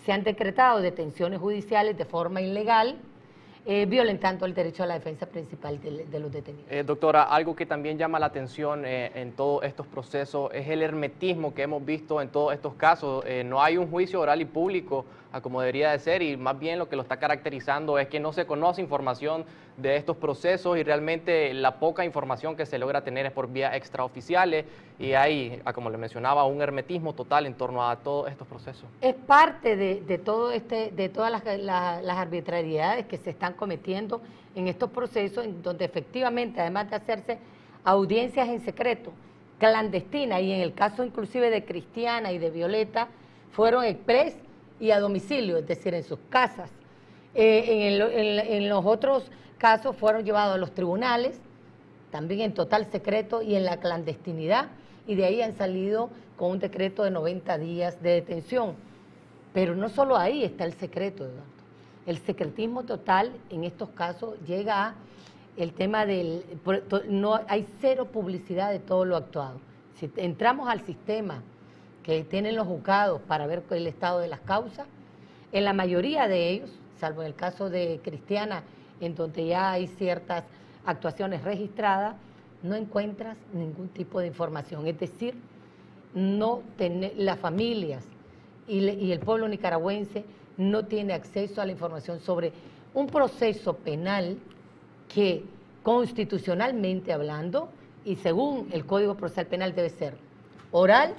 se han decretado detenciones judiciales de forma ilegal, eh, violentando el derecho a la defensa principal de, los detenidos. Eh, doctora, algo que también llama la atención eh, en todos estos procesos es el hermetismo que hemos visto en todos estos casos. no hay un juicio oral y público como debería de ser y más bien lo que lo está caracterizando es que no se conoce información de estos procesos y realmente la poca información que se logra tener es por vía extraoficiales y hay, como le mencionaba, un hermetismo total en torno a todos estos procesos. Es parte de, todo este, de todas las, las arbitrariedades que se están cometiendo en estos procesos, en donde efectivamente, además de hacerse audiencias en secreto, clandestinas, y en el caso inclusive de Cristiana y de Violeta, fueron expres y a domicilio, es decir, en sus casas. Eh, en, los otros casos fueron llevados a los tribunales, también en total secreto y en la clandestinidad, y de ahí han salido con un decreto de 90 días de detención. Pero no solo ahí está el secreto, Eduardo. El secretismo total en estos casos llega a el tema del... No, hay cero publicidad de todo lo actuado. Si entramos al sistema que tienen los juzgados para ver el estado de las causas, en la mayoría de ellos, salvo en el caso de Cristiana, en donde ya hay ciertas actuaciones registradas, no encuentras ningún tipo de información. Es decir, no las familias y, el pueblo nicaragüense no tiene acceso a la información sobre un proceso penal que constitucionalmente hablando y según el Código Procesal Penal debe ser oral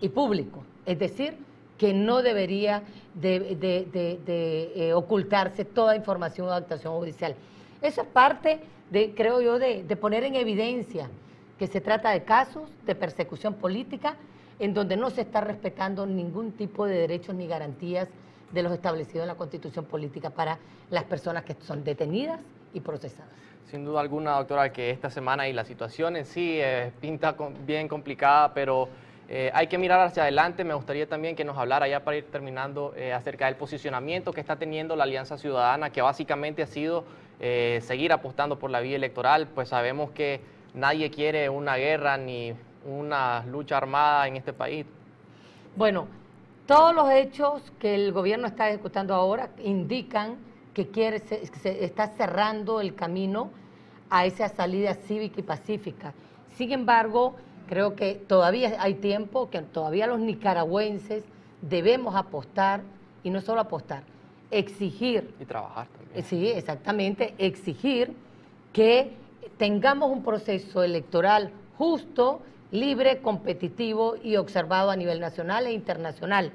y público. Es decir, que no debería de, eh, ocultarse toda información o actuación judicial. Eso es parte, de, creo yo, de, poner en evidencia que se trata de casos de persecución política en donde no se está respetando ningún tipo de derechos ni garantías de los establecidos en la Constitución política para las personas que son detenidas y procesadas. Sin duda alguna, doctora, que esta semana y la situación en sí eh, pinta bien complicada, pero eh, hay que mirar hacia adelante. Me gustaría también que nos hablara, ya para ir terminando, eh, acerca del posicionamiento que está teniendo la Alianza Ciudadana, que básicamente ha sido eh, seguir apostando por la vía electoral. Pues sabemos que nadie quiere una guerra ni una lucha armada en este país. Bueno, todos los hechos que el gobierno está ejecutando ahora indican que quiere, se está cerrando el camino a esa salida cívica y pacífica. Sin embargo, Creo que todavía hay tiempo, que todavía los nicaragüenses debemos apostar, y no solo apostar, exigir. Y trabajar también. Sí, exactamente, exigir que tengamos un proceso electoral justo, libre, competitivo y observado a nivel nacional e internacional.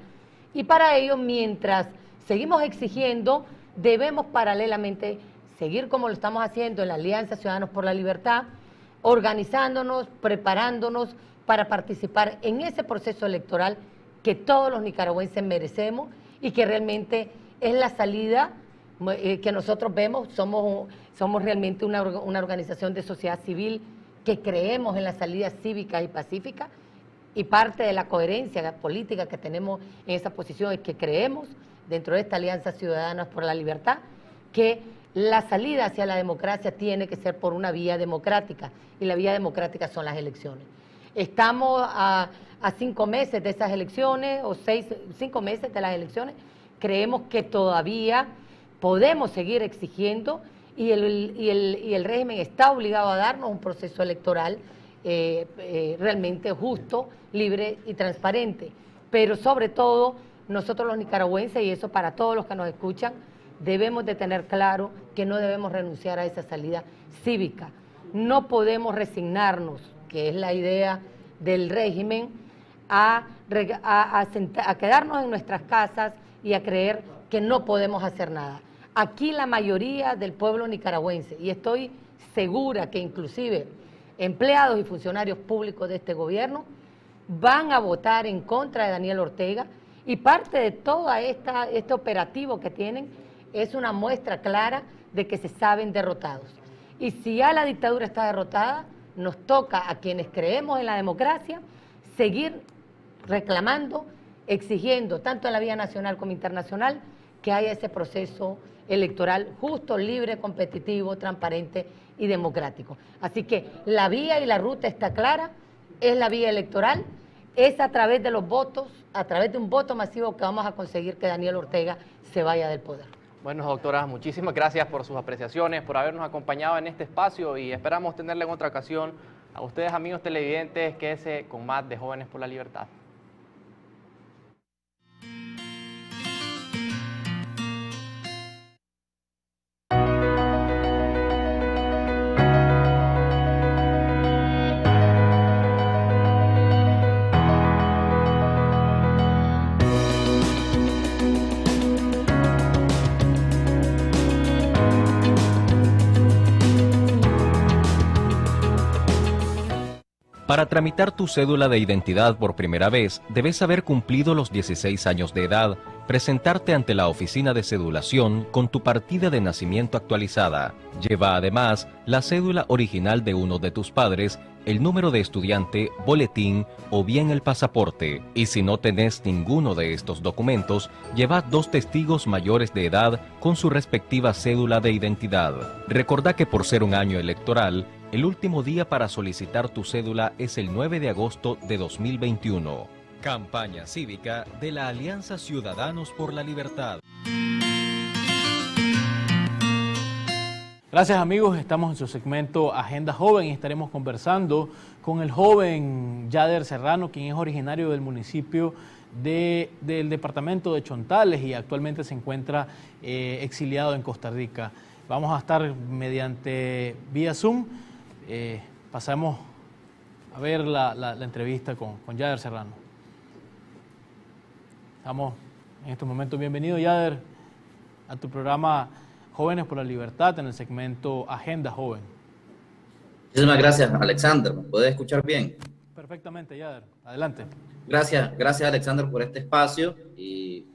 Y para ello, mientras seguimos exigiendo, debemos paralelamente seguir como lo estamos haciendo en la Alianza Ciudadanos por la Libertad, organizándonos, preparándonos para participar en ese proceso electoral que todos los nicaragüenses merecemos y que realmente es la salida eh, que nosotros vemos. Somos, somos realmente una, una organización de sociedad civil que creemos en la salida cívica y pacífica y parte de la coherencia política que tenemos en esa posición es que creemos dentro de esta Alianza Ciudadanas por la Libertad que la salida hacia la democracia tiene que ser por una vía democrática y la vía democrática son las elecciones. Estamos a, cinco meses de esas elecciones o seis, cinco meses de las elecciones. Creemos que todavía podemos seguir exigiendo y el, régimen está obligado a darnos un proceso electoral eh, eh, realmente justo, libre y transparente. Pero sobre todo, nosotros los nicaragüenses, y eso para todos los que nos escuchan, debemos de tener claro que no debemos renunciar a esa salida cívica. No podemos resignarnos, que es la idea del régimen, a, quedarnos en nuestras casas y a creer que no podemos hacer nada. Aquí la mayoría del pueblo nicaragüense, y estoy segura que inclusive empleados y funcionarios públicos de este gobierno, van a votar en contra de Daniel Ortega y parte de todo este operativo que tienen es una muestra clara de que se saben derrotados. Y si ya la dictadura está derrotada, nos toca a quienes creemos en la democracia seguir reclamando, exigiendo, tanto en la vía nacional como internacional, que haya ese proceso electoral justo, libre, competitivo, transparente y democrático. Así que la vía y la ruta está clara, es la vía electoral, es a través de los votos, a través de un voto masivo que vamos a conseguir que Daniel Ortega se vaya del poder. Bueno, doctora, muchísimas gracias por sus apreciaciones, por habernos acompañado en este espacio y esperamos tenerle en otra ocasión. A ustedes, amigos televidentes, quédese con más de Jóvenes por la Libertad. Para tramitar tu cédula de identidad por primera vez, debes haber cumplido los 16 años de edad, presentarte ante la oficina de cedulación con tu partida de nacimiento actualizada. Lleva además la cédula original de uno de tus padres, el número de estudiante, boletín o bien el pasaporte. Y si no tenés ninguno de estos documentos, lleva dos testigos mayores de edad con su respectiva cédula de identidad. Recordá que por ser un año electoral, el último día para solicitar tu cédula es el 9 de agosto de 2021. Campaña cívica de la Alianza Ciudadanos por la Libertad. Gracias amigos, estamos en su segmento Agenda Joven y estaremos conversando con el joven Yader Serrano, quien es originario del municipio del departamento de Chontales y actualmente se encuentra eh, exiliado en Costa Rica. Vamos a estar mediante vía Zoom eh, pasamos a ver la, entrevista con, con, Yader Serrano. Estamos en estos momentos. Bienvenido, Yader, a tu programa Jóvenes por la Libertad en el segmento Agenda Joven. Muchísimas gracias, Alexander. ¿Me puedes escuchar bien? Perfectamente, Yader. Adelante. Gracias, gracias, Alexander, por este espacio y,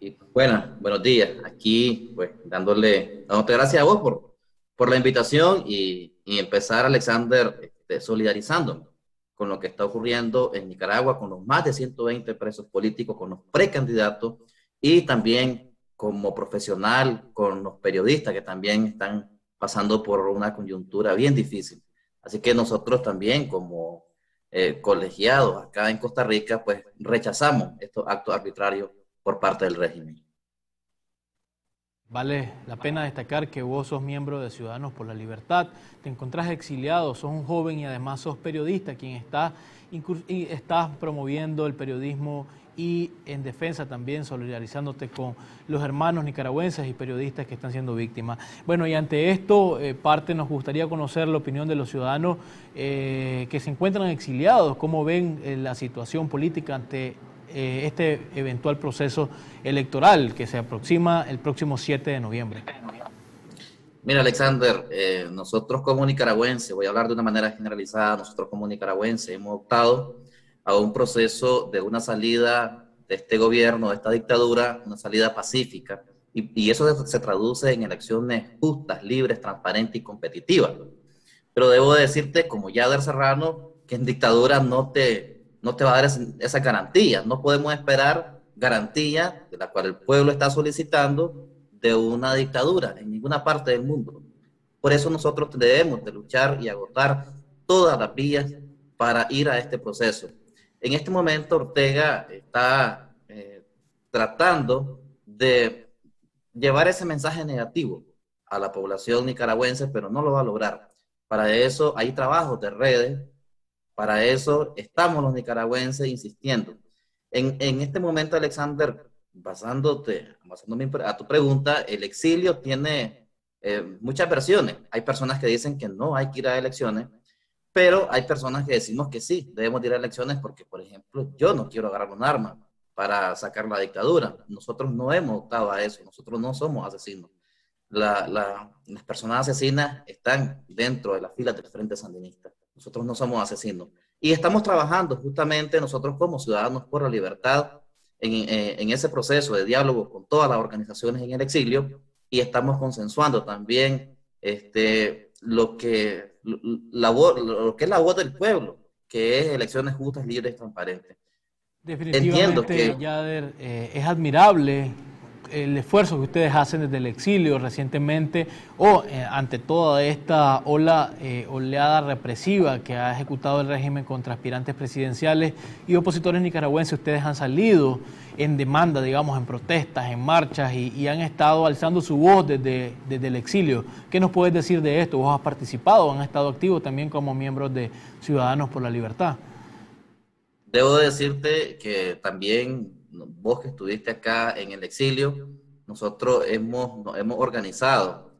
y bueno, buenos días. Aquí, pues, dándole, dándote gracias a vos por, por la invitación y empezar, Alexander, este, solidarizando con lo que está ocurriendo en Nicaragua, con los más de 120 presos políticos, con los precandidatos y también como profesional con los periodistas que también están pasando por una coyuntura bien difícil. Así que nosotros también como eh, colegiados acá en Costa Rica, pues rechazamos estos actos arbitrarios por parte del régimen. Vale la pena destacar que vos sos miembro de Ciudadanos por la Libertad, te encontrás exiliado, sos un joven y además sos periodista, quien está estás promoviendo el periodismo y en defensa también, solidarizándote con los hermanos nicaragüenses y periodistas que están siendo víctimas. Bueno, y ante esto, eh, parte nos gustaría conocer la opinión de los ciudadanos eh, que se encuentran exiliados, cómo ven eh, la situación política ante eh, este eventual proceso electoral que se aproxima el próximo 7 de noviembre? Mira, Alexander, eh, nosotros como nicaragüenses, voy a hablar de una manera generalizada, nosotros como nicaragüenses hemos optado a un proceso de una salida de este gobierno, de esta dictadura, una salida pacífica, y, eso se traduce en elecciones justas, libres, transparentes y competitivas. Pero debo decirte, como Yader Serrano, que en dictadura no te, no te va a dar esa garantía. No podemos esperar garantía de la cual el pueblo está solicitando de una dictadura en ninguna parte del mundo. Por eso nosotros debemos de luchar y agotar todas las vías para ir a este proceso. En este momento Ortega está eh, tratando de llevar ese mensaje negativo a la población nicaragüense, pero no lo va a lograr. Para eso hay trabajos de redes para eso estamos los nicaragüenses insistiendo. En, en este momento, Alexander, basándote, basándome a tu pregunta, el exilio tiene eh, muchas versiones. Hay personas que dicen que no hay que ir a elecciones, pero hay personas que decimos que sí, debemos ir a elecciones porque, por ejemplo, yo no quiero agarrar un arma para sacar la dictadura. Nosotros no hemos optado a eso, nosotros no somos asesinos. La, la, las personas asesinas están dentro de las filas del Frente Sandinista. Nosotros no somos asesinos. Y estamos trabajando justamente nosotros como Ciudadanos por la Libertad en, eh, en ese proceso de diálogo con todas las organizaciones en el exilio y estamos consensuando también este, lo, que, la, lo que es la voz del pueblo, que es elecciones justas, libres y transparentes. Definitivamente, que, Yader, eh, es admirable el esfuerzo que ustedes hacen desde el exilio recientemente o eh, ante toda esta ola, eh, oleada represiva que ha ejecutado el régimen contra aspirantes presidenciales y opositores nicaragüenses, ustedes han salido en demanda, digamos, en protestas, en marchas y, han estado alzando su voz desde, desde, el exilio. ¿Qué nos puedes decir de esto? ¿Vos has participado, han estado activos también como miembros de Ciudadanos por la Libertad? Debo decirte que también vos que estuviste acá en el exilio, nosotros hemos, nos hemos organizado.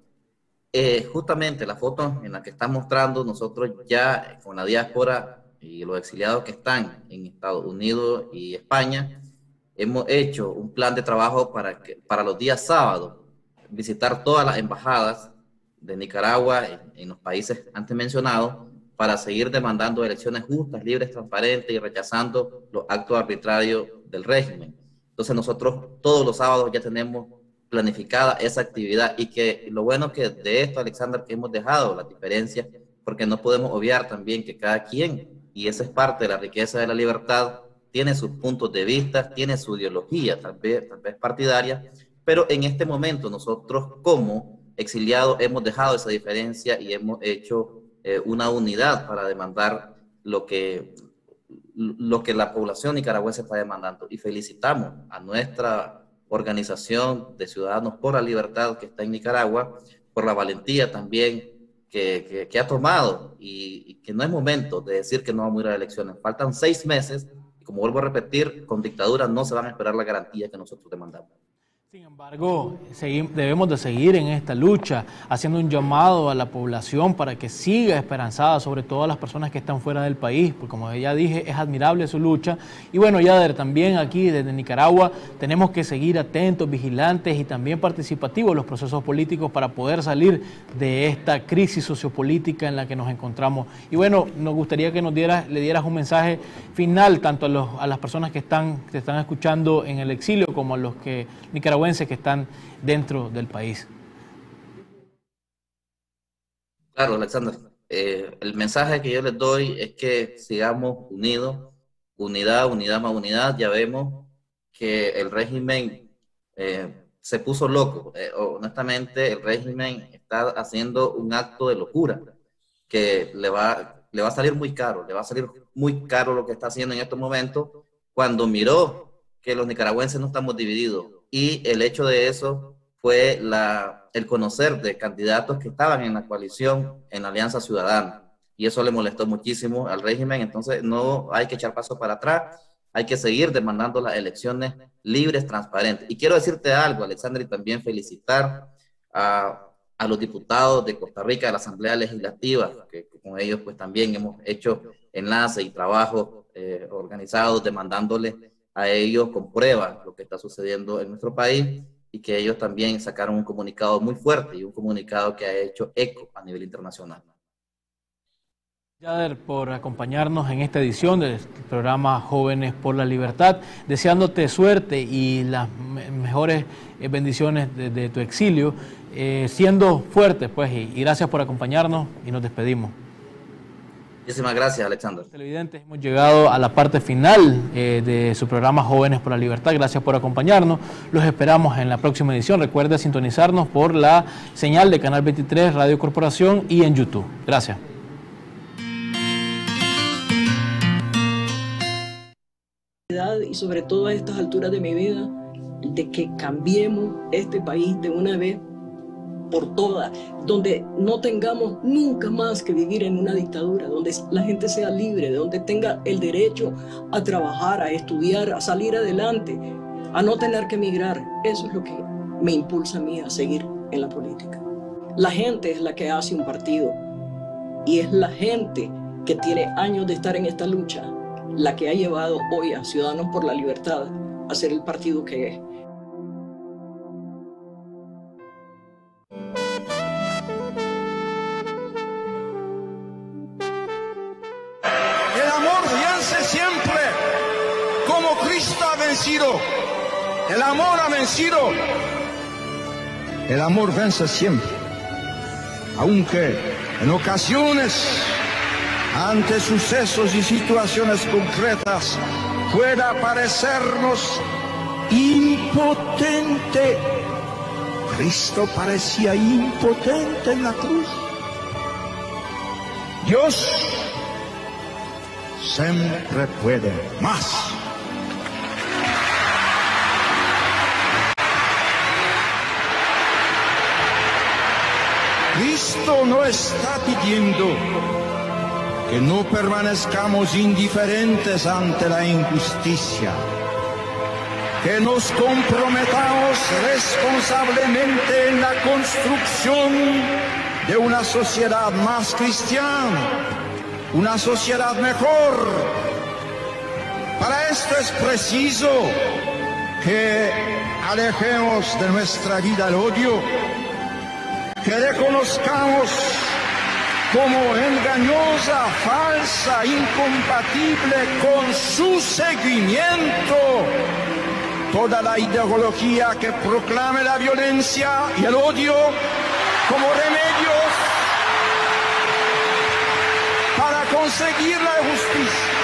Eh, justamente la foto en la que están mostrando, nosotros ya con la diáspora y los exiliados que están en Estados Unidos y España, hemos hecho un plan de trabajo para, que, para los días sábados, visitar todas las embajadas de Nicaragua en, en los países antes mencionados para seguir demandando elecciones justas, libres, transparentes y rechazando los actos arbitrarios del régimen. Entonces nosotros todos los sábados ya tenemos planificada esa actividad y que lo bueno que de esto, Alexander, que hemos dejado la diferencia, porque no podemos obviar también que cada quien, y esa es parte de la riqueza de la libertad, tiene sus puntos de vista, tiene su ideología, tal vez, tal vez partidaria, pero en este momento nosotros como exiliados hemos dejado esa diferencia y hemos hecho eh, una unidad para demandar lo que, lo que la población nicaragüense está demandando. Y felicitamos a nuestra organización de Ciudadanos por la Libertad que está en Nicaragua, por la valentía también que, que, ha tomado y, y, que no es momento de decir que no vamos a ir a elecciones. Faltan seis meses y como vuelvo a repetir, con dictadura no se van a esperar la garantía que nosotros demandamos. Sin embargo, debemos de seguir en esta lucha, haciendo un llamado a la población para que siga esperanzada, sobre todo a las personas que están fuera del país, porque como ya dije, es admirable su lucha. Y bueno, Yader, también aquí desde Nicaragua tenemos que seguir atentos, vigilantes y también participativos en los procesos políticos para poder salir de esta crisis sociopolítica en la que nos encontramos. Y bueno, nos gustaría que nos dieras, le dieras un mensaje final tanto a, los, a las personas que están, que están escuchando en el exilio como a los que Nicaragua que están dentro del país. Claro, Alexander. Eh, el mensaje que yo les doy es que sigamos unidos, unidad, unidad más unidad. Ya vemos que el régimen eh, se puso loco. Eh, honestamente, el régimen está haciendo un acto de locura que le va, le va a salir muy caro, le va a salir muy caro lo que está haciendo en estos momentos cuando miró que los nicaragüenses no estamos divididos y el hecho de eso fue la, el conocer de candidatos que estaban en la coalición, en la Alianza Ciudadana. Y eso le molestó muchísimo al régimen. Entonces, no hay que echar paso para atrás. Hay que seguir demandando las elecciones libres, transparentes. Y quiero decirte algo, Alexandra, y también felicitar a, a los diputados de Costa Rica de la Asamblea Legislativa, que, con ellos pues también hemos hecho enlace y trabajo eh, organizados demandándoles a ellos con pruebas lo que está sucediendo en nuestro país y que ellos también sacaron un comunicado muy fuerte y un comunicado que ha hecho eco a nivel internacional. Yader, por acompañarnos en esta edición del programa Jóvenes por la Libertad, deseándote suerte y las mejores eh, bendiciones de, tu exilio, eh, siendo fuerte, pues, y gracias por acompañarnos y nos despedimos. Muchísimas gracias, Alexander. Televidentes, hemos llegado a la parte final eh, de su programa Jóvenes por la Libertad. Gracias por acompañarnos. Los esperamos en la próxima edición. Recuerde sintonizarnos por la señal de Canal 23, Radio Corporación y en YouTube. Gracias. Y sobre todo a estas alturas de mi vida, de que cambiemos este país de una vez por todas, donde no tengamos nunca más que vivir en una dictadura, donde la gente sea libre, donde tenga el derecho a trabajar, a estudiar, a salir adelante, a no tener que emigrar. Eso es lo que me impulsa a mí a seguir en la política. La gente es la que hace un partido y es la gente que tiene años de estar en esta lucha la que ha llevado hoy a Ciudadanos por la Libertad a ser el partido que es. El amor ha vencido. El amor vence siempre. Aunque en ocasiones, ante sucesos y situaciones concretas, pueda parecernos impotente. Cristo parecía impotente en la cruz. Dios siempre puede más. Cristo no está pidiendo que no permanezcamos indiferentes ante la injusticia, que nos comprometamos responsablemente en la construcción de una sociedad más cristiana, una sociedad mejor. Para esto es preciso que alejemos de nuestra vida el odio que reconozcamos como engañosa, falsa, incompatible con su seguimiento. Toda la ideología que proclame la violencia y el odio como remedios para conseguir la justicia